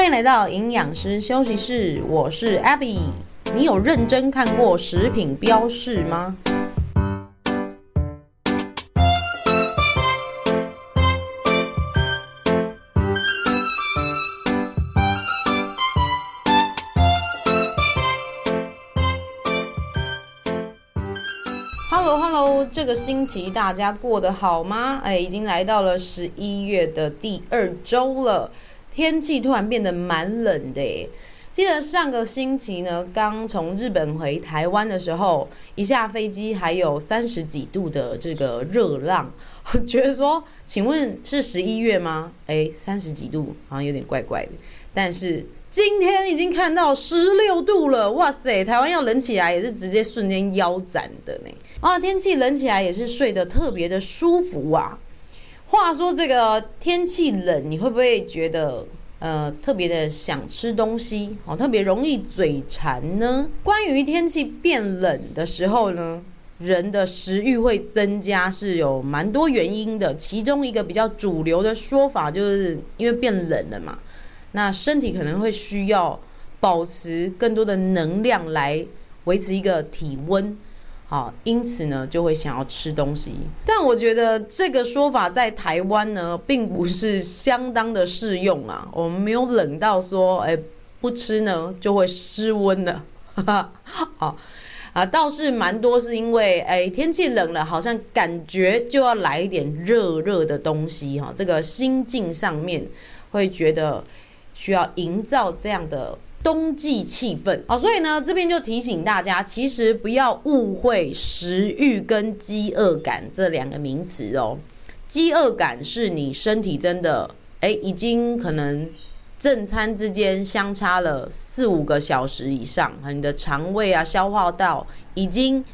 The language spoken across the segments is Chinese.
欢迎来到营养师休息室，我是 Abby。你有认真看过食品标示吗？Hello Hello，这个星期大家过得好吗？哎，已经来到了十一月的第二周了。天气突然变得蛮冷的，记得上个星期呢，刚从日本回台湾的时候，一下飞机还有三十几度的这个热浪，我 觉得说，请问是十一月吗？诶，三十几度好像有点怪怪的。但是今天已经看到十六度了，哇塞，台湾要冷起来也是直接瞬间腰斩的呢。啊，天气冷起来也是睡得特别的舒服啊。话说这个天气冷，你会不会觉得呃特别的想吃东西哦，特别容易嘴馋呢？关于天气变冷的时候呢，人的食欲会增加，是有蛮多原因的。其中一个比较主流的说法，就是因为变冷了嘛，那身体可能会需要保持更多的能量来维持一个体温。好，因此呢，就会想要吃东西。但我觉得这个说法在台湾呢，并不是相当的适用啊。我们没有冷到说，哎，不吃呢就会失温了。好啊，倒是蛮多是因为，哎，天气冷了，好像感觉就要来一点热热的东西哈。这个心境上面会觉得需要营造这样的。冬季气氛，好，所以呢，这边就提醒大家，其实不要误会食欲跟饥饿感这两个名词哦。饥饿感是你身体真的，哎，已经可能正餐之间相差了四五个小时以上，你的肠胃啊、消化道已经。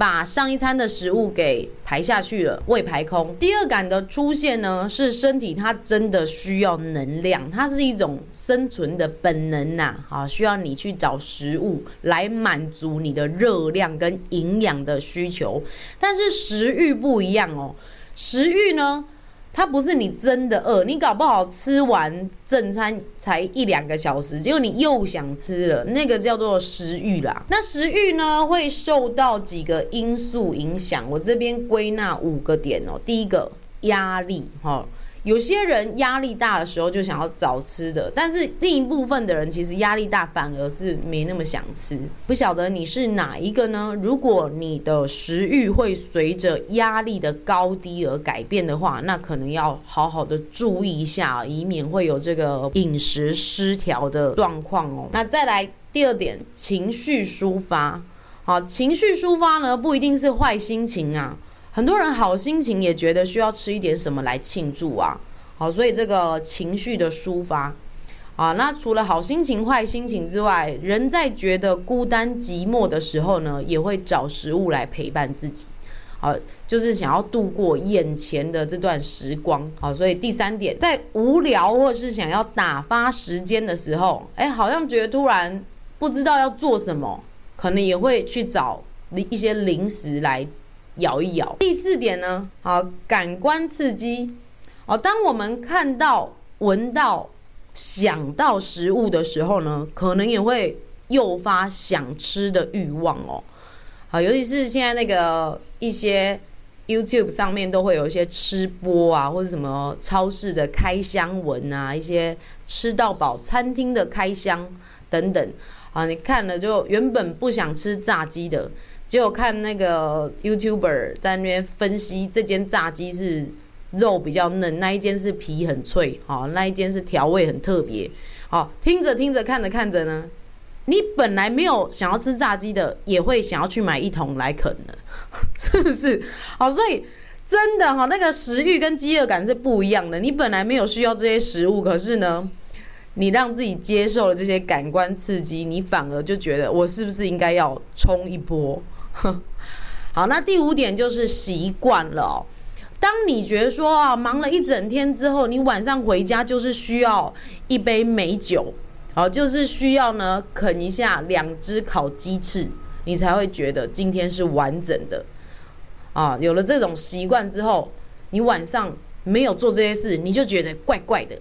把上一餐的食物给排下去了，胃排空。饥饿感的出现呢，是身体它真的需要能量，它是一种生存的本能呐，好，需要你去找食物来满足你的热量跟营养的需求。但是食欲不一样哦，食欲呢，它不是你真的饿，你搞不好吃完正餐才一两个小时，结果你又想吃了，那个叫做食欲啦。那食欲呢，会受到几个因素影响，我这边归纳五个点哦。第一个，压力，哈。有些人压力大的时候就想要找吃的，但是另一部分的人其实压力大反而是没那么想吃。不晓得你是哪一个呢？如果你的食欲会随着压力的高低而改变的话，那可能要好好的注意一下，以免会有这个饮食失调的状况哦。那再来第二点，情绪抒发。好，情绪抒发呢，不一定是坏心情啊。很多人好心情也觉得需要吃一点什么来庆祝啊，好，所以这个情绪的抒发。啊，那除了好心情、坏心情之外，人在觉得孤单寂寞的时候呢，也会找食物来陪伴自己，好，就是想要度过眼前的这段时光，好，所以第三点，在无聊或是想要打发时间的时候，哎，好像觉得突然不知道要做什么，可能也会去找一些零食来。咬一咬。第四点呢，好，感官刺激。哦，当我们看到、闻到、想到食物的时候呢，可能也会诱发想吃的欲望哦。好，尤其是现在那个一些 YouTube 上面都会有一些吃播啊，或者什么超市的开箱文啊，一些吃到饱餐厅的开箱等等。啊，你看了就原本不想吃炸鸡的。结果看那个 YouTuber 在那边分析，这间炸鸡是肉比较嫩，那一间是皮很脆，好，那一间是调味很特别，好，听着听着，看着看着呢，你本来没有想要吃炸鸡的，也会想要去买一桶来啃的，是不是？好，所以真的哈，那个食欲跟饥饿感是不一样的。你本来没有需要这些食物，可是呢，你让自己接受了这些感官刺激，你反而就觉得我是不是应该要冲一波？好，那第五点就是习惯了。当你觉得说啊，忙了一整天之后，你晚上回家就是需要一杯美酒，好，就是需要呢啃一下两只烤鸡翅，你才会觉得今天是完整的啊。有了这种习惯之后，你晚上没有做这些事，你就觉得怪怪的。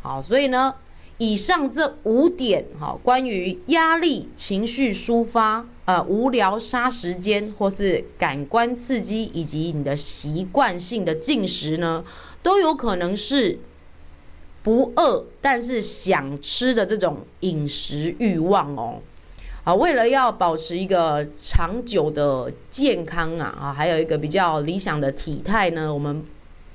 好，所以呢，以上这五点，哈，关于压力、情绪抒发、呃，无聊杀时间，或是感官刺激，以及你的习惯性的进食呢，都有可能是不饿但是想吃的这种饮食欲望哦。啊，为了要保持一个长久的健康啊，啊，还有一个比较理想的体态呢，我们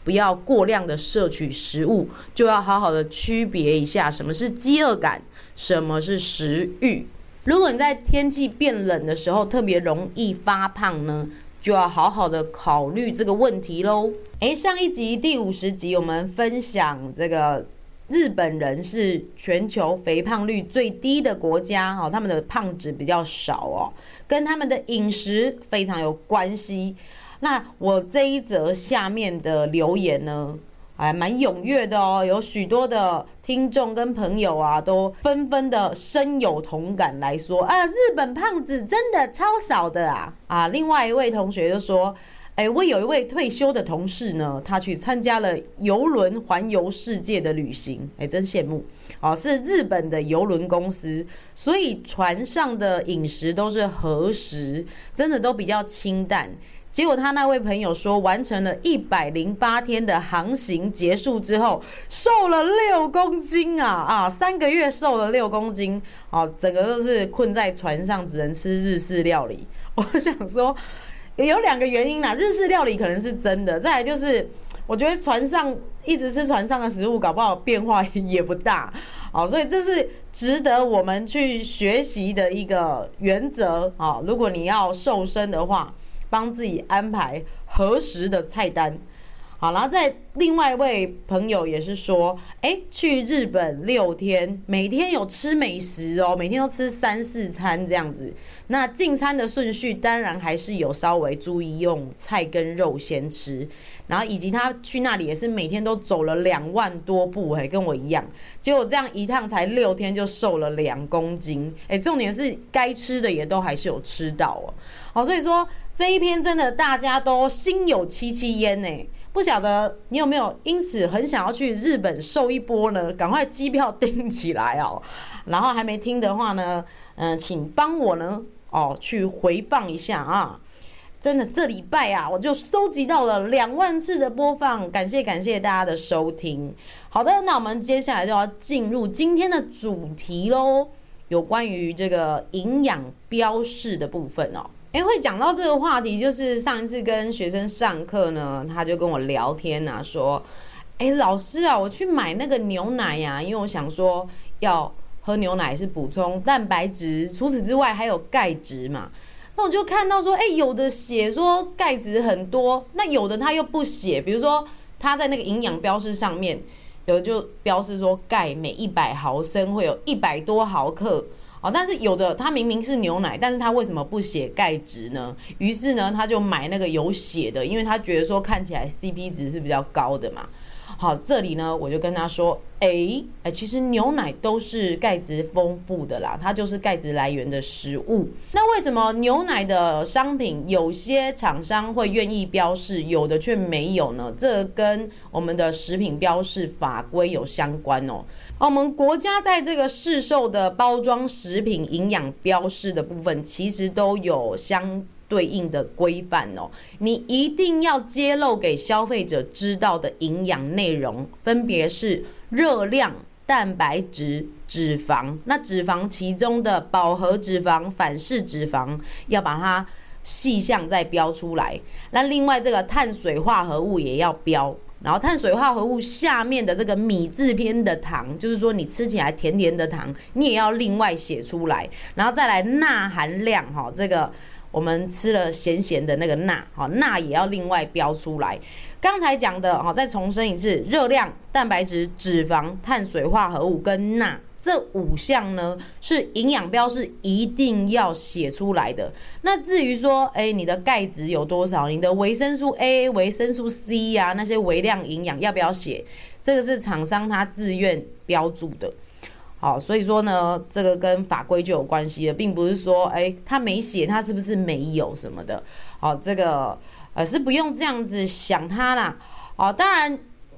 不要过量的摄取食物，就要好好的区别一下什么是饥饿感，什么是食欲。如果你在天气变冷的时候特别容易发胖呢，就要好好的考虑这个问题喽。诶，上一集第五十集我们分享这个。日本人是全球肥胖率最低的国家，哈，他们的胖子比较少哦，跟他们的饮食非常有关系。那我这一则下面的留言呢，还蛮踊跃的哦，有许多的听众跟朋友啊，都纷纷的深有同感来说啊，日本胖子真的超少的啊啊！另外一位同学就说。哎，我有一位退休的同事呢，他去参加了游轮环游世界的旅行，哎，真羡慕哦，是日本的游轮公司，所以船上的饮食都是和食，真的都比较清淡。结果他那位朋友说，完成了一百零八天的航行结束之后，瘦了六公斤啊啊，三个月瘦了六公斤，哦，整个都是困在船上，只能吃日式料理。我想说。有两个原因啦，日式料理可能是真的，再来就是我觉得船上一直吃船上的食物，搞不好变化也不大，好，所以这是值得我们去学习的一个原则啊。如果你要瘦身的话，帮自己安排合适的菜单。好，然后在另外一位朋友也是说，哎，去日本六天，每天有吃美食哦，每天都吃三四餐这样子。那进餐的顺序当然还是有稍微注意用菜跟肉先吃，然后以及他去那里也是每天都走了两万多步，哎，跟我一样。结果这样一趟才六天就瘦了两公斤，哎，重点是该吃的也都还是有吃到哦。好，所以说这一篇真的大家都心有戚戚焉呢。不晓得你有没有因此很想要去日本瘦一波呢？赶快机票订起来哦！然后还没听的话呢，嗯、呃，请帮我呢哦去回放一下啊！真的这礼拜啊，我就收集到了两万次的播放，感谢感谢大家的收听。好的，那我们接下来就要进入今天的主题喽，有关于这个营养标示的部分哦。诶，会讲到这个话题，就是上一次跟学生上课呢，他就跟我聊天啊，说，诶，老师啊，我去买那个牛奶呀，因为我想说要喝牛奶是补充蛋白质，除此之外还有钙质嘛。那我就看到说，诶，有的写说钙质很多，那有的他又不写，比如说他在那个营养标示上面，有的就标示说钙每一百毫升会有一百多毫克。哦，但是有的它明明是牛奶，但是它为什么不写钙质呢？于是呢，他就买那个有写的，因为他觉得说看起来 CP 值是比较高的嘛。好，这里呢，我就跟他说，诶，诶，其实牛奶都是钙质丰富的啦，它就是钙质来源的食物。那为什么牛奶的商品有些厂商会愿意标示，有的却没有呢？这跟我们的食品标示法规有相关哦。我们国家在这个市售的包装食品营养标示的部分，其实都有相对应的规范哦。你一定要揭露给消费者知道的营养内容，分别是热量、蛋白质、脂肪。那脂肪其中的饱和脂肪、反式脂肪，要把它细项再标出来。那另外这个碳水化合物也要标。然后碳水化合物下面的这个米字边的糖，就是说你吃起来甜甜的糖，你也要另外写出来。然后再来钠含量，哈，这个我们吃了咸咸的那个钠，哈，钠也要另外标出来。刚才讲的，哈，再重申一次，热量、蛋白质、脂肪、碳水化合物跟钠。这五项呢，是营养标示一定要写出来的。那至于说，哎，你的钙质有多少？你的维生素 A、维生素 C 呀、啊，那些微量营养要不要写？这个是厂商他自愿标注的。好，所以说呢，这个跟法规就有关系了，并不是说，哎，他没写，他是不是没有什么的？好，这个呃是不用这样子想他啦。好，当然。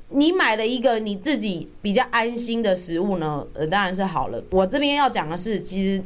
你买了一个你自己比较安心的食物呢，呃，当然是好了。我这边要讲的是，其实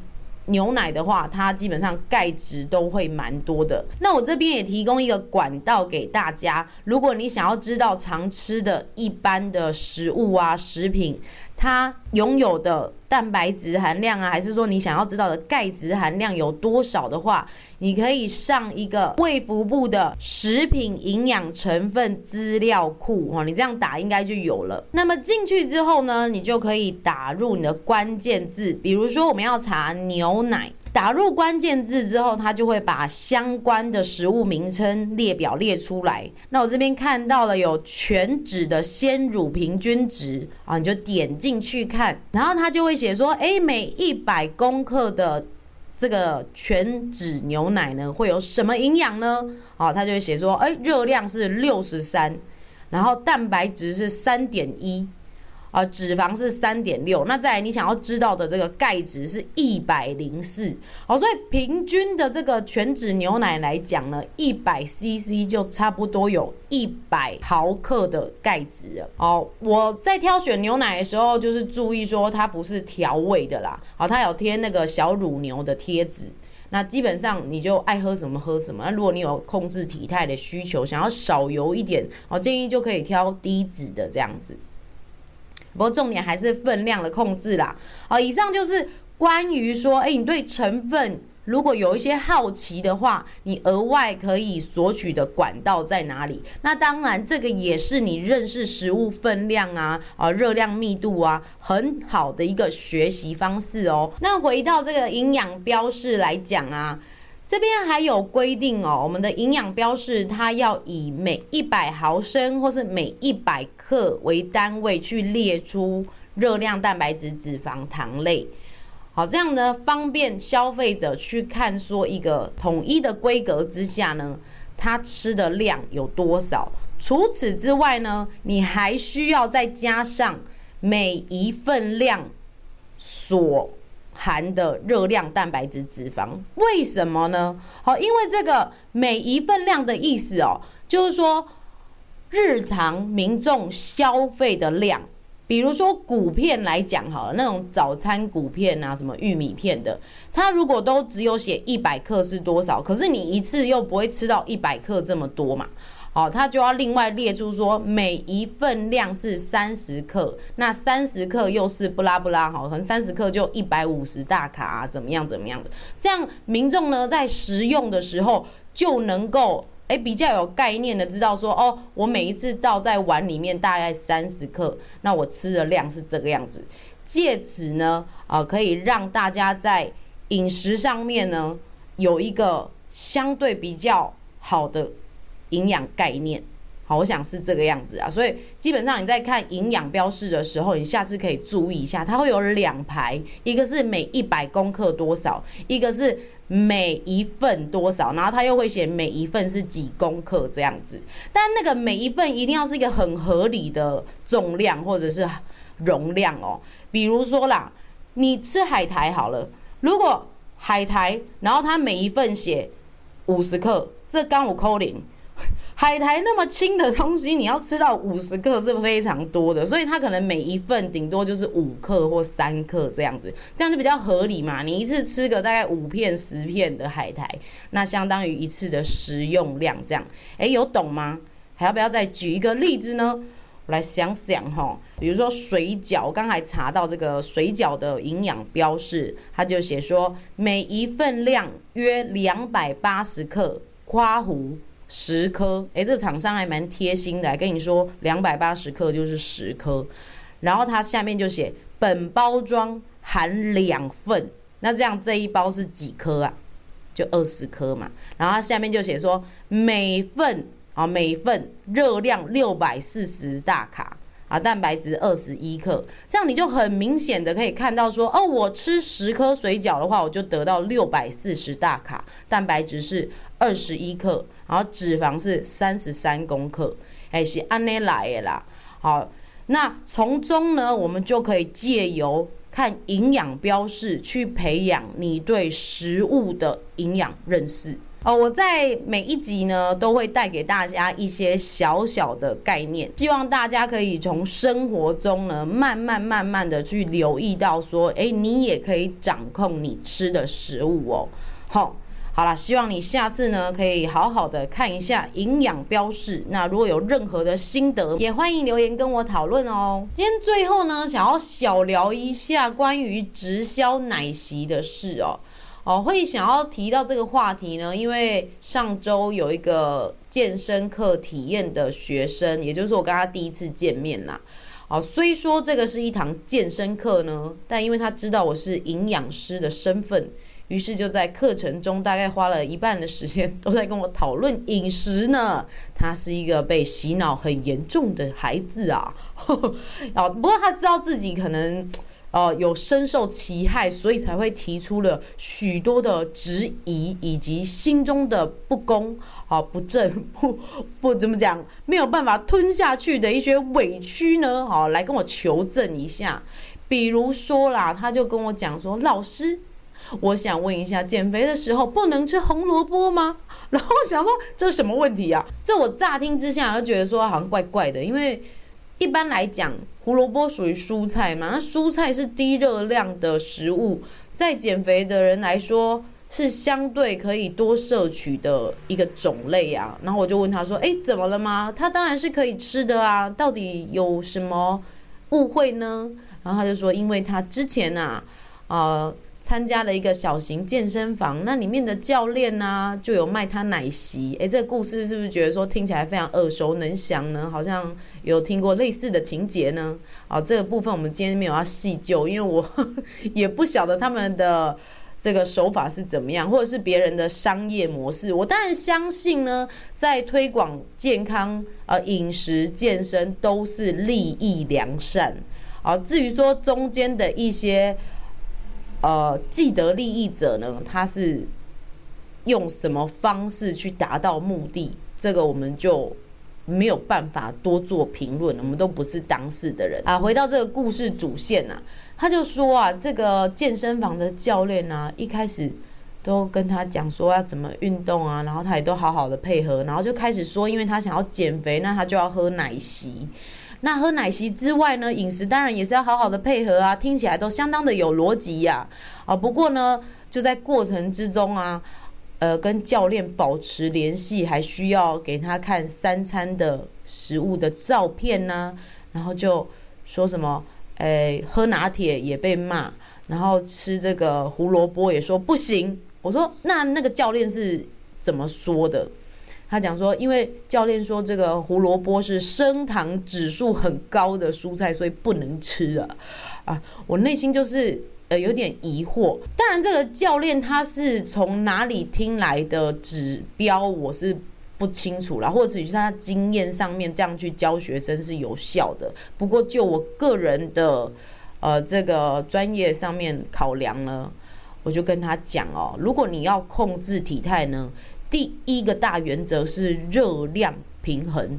牛奶的话，它基本上钙质都会蛮多的。那我这边也提供一个管道给大家，如果你想要知道常吃的一般的食物啊、食品，它拥有的蛋白质含量啊，还是说你想要知道的钙质含量有多少的话，你可以上一个卫福部的食品营养成分资料库哦，你这样打应该就有了。那么进去之后呢，你就可以打入你的关键字，比如说我们要查牛奶。打入关键字之后，它就会把相关的食物名称列表列出来。那我这边看到了有全脂的鲜乳平均值啊，你就点进去看，然后它就会写说，诶，每一百公克的这个全脂牛奶呢，会有什么营养呢？啊，它就会写说，诶，热量是六十三，然后蛋白质是三点一。啊，脂肪是三点六，那再来你想要知道的这个钙质是一百零四，好，所以平均的这个全脂牛奶来讲呢，一百 CC 就差不多有一百毫克的钙质了。哦，我在挑选牛奶的时候，就是注意说它不是调味的啦，好，它有贴那个小乳牛的贴纸，那基本上你就爱喝什么喝什么。那如果你有控制体态的需求，想要少油一点，我建议就可以挑低脂的这样子。不过重点还是分量的控制啦。好，以上就是关于说，哎，你对成分如果有一些好奇的话，你额外可以索取的管道在哪里？那当然，这个也是你认识食物分量啊、啊热量密度啊很好的一个学习方式哦。那回到这个营养标示来讲啊。这边还有规定哦，我们的营养标示它要以每一百毫升或是每一百克为单位去列出热量、蛋白质、脂肪、糖类。好，这样呢方便消费者去看，说一个统一的规格之下呢，他吃的量有多少。除此之外呢，你还需要再加上每一份量所。含的热量、蛋白质、脂肪，为什么呢？好，因为这个每一份量的意思哦，就是说日常民众消费的量，比如说谷片来讲好了，那种早餐谷片啊，什么玉米片的，它如果都只有写一百克是多少，可是你一次又不会吃到一百克这么多嘛。好，他就要另外列出说每一份量是三十克，那三十克又是不拉不拉，好，可能三十克就一百五十大卡啊，怎么样怎么样的，这样民众呢在食用的时候就能够哎比较有概念的知道说哦，我每一次倒在碗里面大概三十克，那我吃的量是这个样子，借此呢啊可以让大家在饮食上面呢有一个相对比较好的。营养概念，好，我想是这个样子啊，所以基本上你在看营养标示的时候，你下次可以注意一下，它会有两排，一个是每一百公克多少，一个是每一份多少，然后它又会写每一份是几公克这样子，但那个每一份一定要是一个很合理的重量或者是容量哦，比如说啦，你吃海苔好了，如果海苔，然后它每一份写五十克，这刚五扣零。海苔那么轻的东西，你要吃到五十克是非常多的，所以它可能每一份顶多就是五克或三克这样子，这样就比较合理嘛。你一次吃个大概五片十片的海苔，那相当于一次的食用量这样。诶，有懂吗？还要不要再举一个例子呢？我来想想哈，比如说水饺，刚才查到这个水饺的营养标示，它就写说每一份量约两百八十克，括弧。十颗，诶，这个厂商还蛮贴心的，跟你说两百八十克就是十颗，然后它下面就写本包装含两份，那这样这一包是几颗啊？就二十颗嘛，然后它下面就写说每份啊每份热量六百四十大卡。啊，蛋白质二十一克，这样你就很明显的可以看到说，哦，我吃十颗水饺的话，我就得到六百四十大卡，蛋白质是二十一克，然后脂肪是三十三公克，哎，是按呢来的啦。好，那从中呢，我们就可以借由看营养标示去培养你对食物的营养认识。哦，我在每一集呢都会带给大家一些小小的概念，希望大家可以从生活中呢慢慢慢慢的去留意到说，诶，你也可以掌控你吃的食物哦。好。好了，希望你下次呢可以好好的看一下营养标示。那如果有任何的心得，也欢迎留言跟我讨论哦。今天最后呢，想要小聊一下关于直销奶昔的事哦。哦，会想要提到这个话题呢，因为上周有一个健身课体验的学生，也就是我跟他第一次见面啦。哦，虽说这个是一堂健身课呢，但因为他知道我是营养师的身份。于是就在课程中，大概花了一半的时间都在跟我讨论饮食呢。他是一个被洗脑很严重的孩子啊，啊，不过他知道自己可能呃有深受其害，所以才会提出了许多的质疑，以及心中的不公啊、不正、不不怎么讲，没有办法吞下去的一些委屈呢，啊，来跟我求证一下。比如说啦，他就跟我讲说，老师。我想问一下，减肥的时候不能吃红萝卜吗？然后我想说，这是什么问题啊？这我乍听之下都觉得说好像怪怪的，因为一般来讲，胡萝卜属于蔬菜嘛，那蔬菜是低热量的食物，在减肥的人来说是相对可以多摄取的一个种类啊。然后我就问他说：“哎，怎么了吗？他当然是可以吃的啊，到底有什么误会呢？”然后他就说：“因为他之前啊，呃。”参加了一个小型健身房，那里面的教练呢、就有卖他奶昔。诶，这个故事是不是觉得说听起来非常耳熟能详呢？好像有听过类似的情节呢？好，这个部分我们今天没有要细究，因为我 也不晓得他们的这个手法是怎么样，或者是别人的商业模式。我当然相信呢，在推广健康、呃饮食、健身都是利益良善。好，至于说中间的一些。呃，既得利益者呢，他是用什么方式去达到目的？这个我们就没有办法多做评论，我们都不是当事的人啊。回到这个故事主线啊，他就说啊，这个健身房的教练啊，一开始都跟他讲说要怎么运动啊，然后他也都好好的配合，然后就开始说，因为他想要减肥，那他就要喝奶昔。那喝奶昔之外呢，饮食当然也是要好好的配合啊，听起来都相当的有逻辑呀。啊，不过呢，就在过程之中啊，呃，跟教练保持联系，还需要给他看三餐的食物的照片呢，然后就说什么，诶，喝拿铁也被骂，然后吃这个胡萝卜也说不行。我说那那个教练是怎么说的？他讲说，因为教练说这个胡萝卜是升糖指数很高的蔬菜，所以不能吃啊！啊，我内心就是呃有点疑惑。当然，这个教练他是从哪里听来的指标，我是不清楚啦，或者是他经验上面这样去教学生是有效的。不过，就我个人的呃这个专业上面考量呢，我就跟他讲哦，如果你要控制体态呢，第一个大原则是热量平衡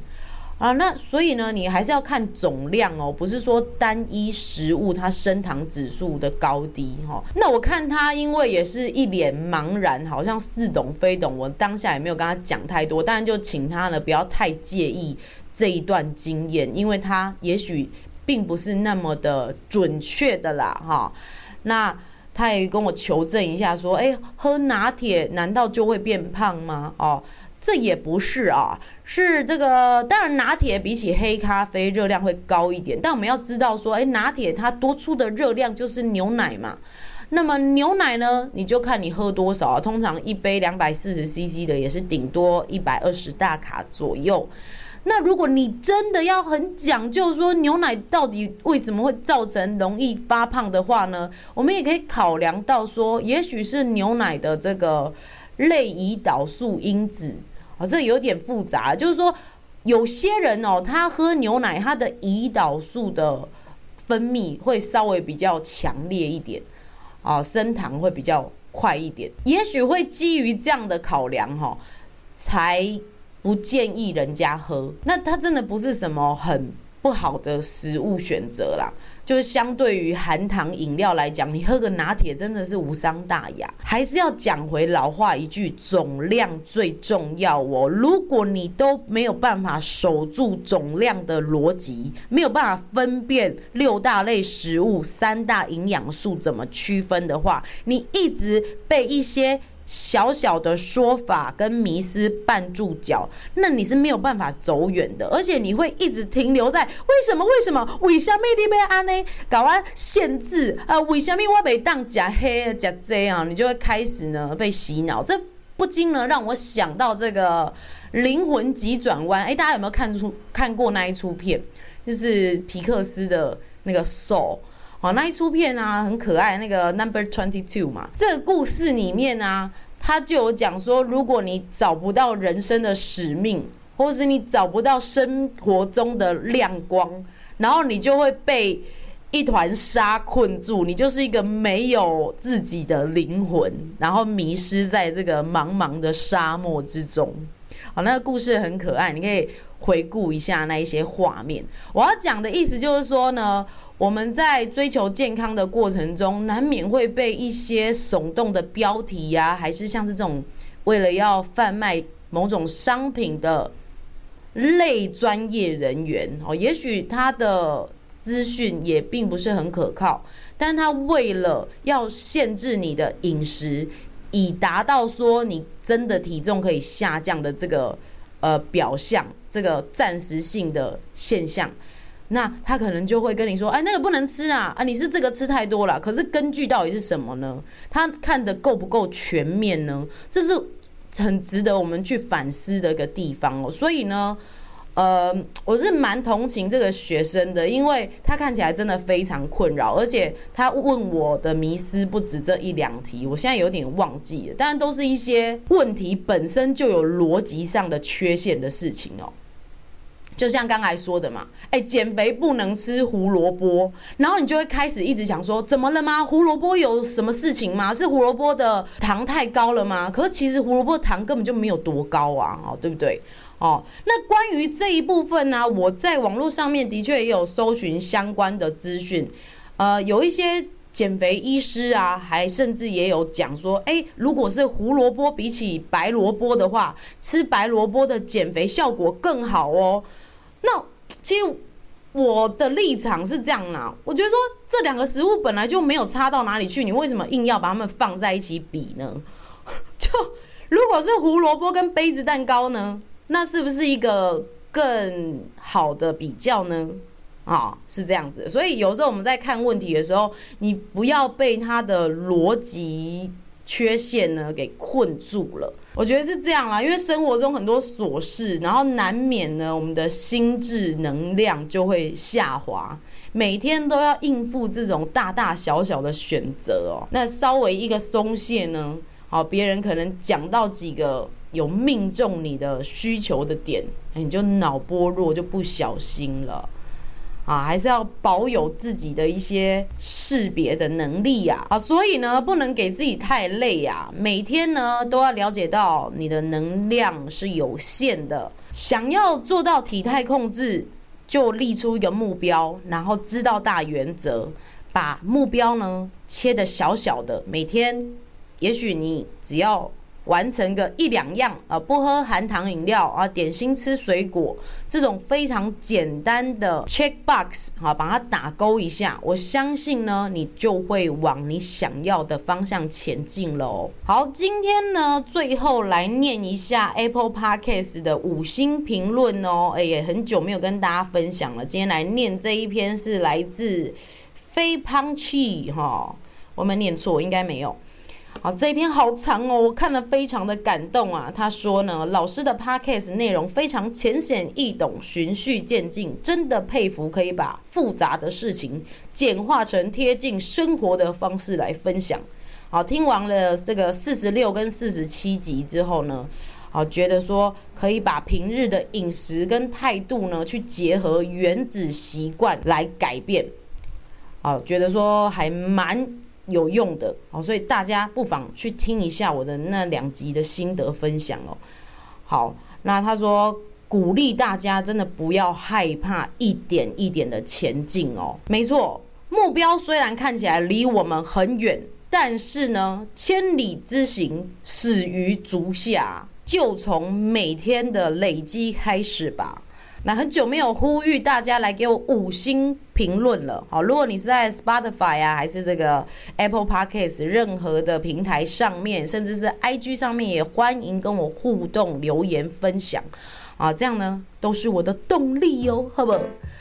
啊，那所以呢，你还是要看总量哦，不是说单一食物它升糖指数的高低哈。那我看他因为也是一脸茫然，好像似懂非懂，我当下也没有跟他讲太多，当然就请他呢不要太介意这一段经验，因为他也许并不是那么的准确的啦哈。那。他也跟我求证一下，说：“哎，喝拿铁难道就会变胖吗？”哦，这也不是啊，是这个。当然，拿铁比起黑咖啡热量会高一点，但我们要知道说，哎，拿铁它多出的热量就是牛奶嘛。那么牛奶呢，你就看你喝多少啊。通常一杯两百四十 CC 的也是顶多一百二十大卡左右。那如果你真的要很讲究说牛奶到底为什么会造成容易发胖的话呢？我们也可以考量到说，也许是牛奶的这个类胰岛素因子啊，这有点复杂。就是说，有些人哦，他喝牛奶，他的胰岛素的分泌会稍微比较强烈一点啊，升糖会比较快一点，也许会基于这样的考量哈，才。不建议人家喝，那它真的不是什么很不好的食物选择啦。就是相对于含糖饮料来讲，你喝个拿铁真的是无伤大雅。还是要讲回老话一句，总量最重要哦。如果你都没有办法守住总量的逻辑，没有办法分辨六大类食物、三大营养素怎么区分的话，你一直被一些小小的说法跟迷思绊住脚，那你是没有办法走远的，而且你会一直停留在为什么？为什么？为什么你要安呢？搞完限制啊？为什么我袂当吃黑吃这啊？你就会开始呢被洗脑，这不禁呢让我想到这个灵魂急转弯。哎，大家有没有看出看过那一出片？就是皮克斯的那个 Soul。好，那一出片啊，很可爱，那个 Number Twenty Two 嘛。这个故事里面啊，他就有讲说，如果你找不到人生的使命，或是你找不到生活中的亮光，然后你就会被一团沙困住，你就是一个没有自己的灵魂，然后迷失在这个茫茫的沙漠之中。好，那个故事很可爱，你可以回顾一下那一些画面。我要讲的意思就是说呢。我们在追求健康的过程中，难免会被一些耸动的标题呀、还是像是这种为了要贩卖某种商品的类专业人员哦，也许他的资讯也并不是很可靠，但他为了要限制你的饮食，以达到说你真的体重可以下降的这个呃表象，这个暂时性的现象。那他可能就会跟你说，哎，那个不能吃啊，啊，你是这个吃太多了。可是根据到底是什么呢？他看得够不够全面呢？这是很值得我们去反思的一个地方哦。所以呢，呃，我是蛮同情这个学生的，因为他看起来真的非常困扰，而且他问我的迷思不止这一两题，我现在有点忘记了，但都是一些问题本身就有逻辑上的缺陷的事情哦。就像刚才说的嘛，哎，减肥不能吃胡萝卜，然后你就会开始一直想说，怎么了吗？胡萝卜有什么事情吗？是胡萝卜的糖太高了吗？可是其实胡萝卜的糖根本就没有多高啊，哦，对不对？哦，那关于这一部分呢，我在网络上面的确也有搜寻相关的资讯，呃，有一些减肥医师啊，还甚至也有讲说，哎，如果是胡萝卜比起白萝卜的话，吃白萝卜的减肥效果更好哦。那其实我的立场是这样啦，我觉得说这两个食物本来就没有差到哪里去，你为什么硬要把它们放在一起比呢？就如果是胡萝卜跟杯子蛋糕呢，那是不是一个更好的比较呢？啊，是这样子，所以有时候我们在看问题的时候，你不要被它的逻辑缺陷呢给困住了。我觉得是这样啦，因为生活中很多琐事，然后难免呢，我们的心智能量就会下滑。每天都要应付这种大大小小的选择哦，那稍微一个松懈呢，好，别人可能讲到几个有命中你的需求的点，你就脑波弱，就不小心了。啊，还是要保有自己的一些识别的能力呀！啊，所以呢，不能给自己太累呀。每天呢，都要了解到你的能量是有限的。想要做到体态控制，就立出一个目标，然后知道大原则，把目标呢切得小小的。每天，也许你只要。完成个一两样啊，不喝含糖饮料啊，点心吃水果，这种非常简单的 check box 啊，把它打勾一下，我相信呢，你就会往你想要的方向前进喽。好，今天呢，最后来念一下 Apple Podcast 的五星评论哦。哎，也很久没有跟大家分享了，今天来念这一篇是来自非胖 u 哈，我们念错，应该没有。好，这一篇好长哦，我看了非常的感动啊。他说呢，老师的 podcast 内容非常浅显易懂，循序渐进，真的佩服可以把复杂的事情简化成贴近生活的方式来分享。好，听完了这个四十六跟四十七集之后呢，好，觉得说可以把平日的饮食跟态度呢去结合原子习惯来改变。好，觉得说还蛮。有用的哦，所以大家不妨去听一下我的那两集的心得分享哦。好，那他说鼓励大家真的不要害怕一点一点的前进哦。没错，目标虽然看起来离我们很远，但是呢，千里之行，始于足下，就从每天的累积开始吧。那很久没有呼吁大家来给我五星评论了，好，如果你是在 Spotify 啊，还是这个 Apple Podcast 任何的平台上面，甚至是 IG 上面，也欢迎跟我互动留言分享，啊，这样呢都是我的动力哟，好不好？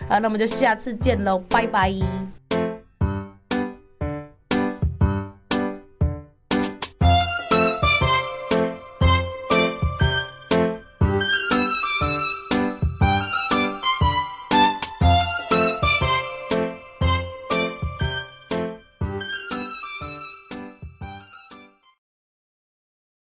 啊，那么就下次见喽，拜拜。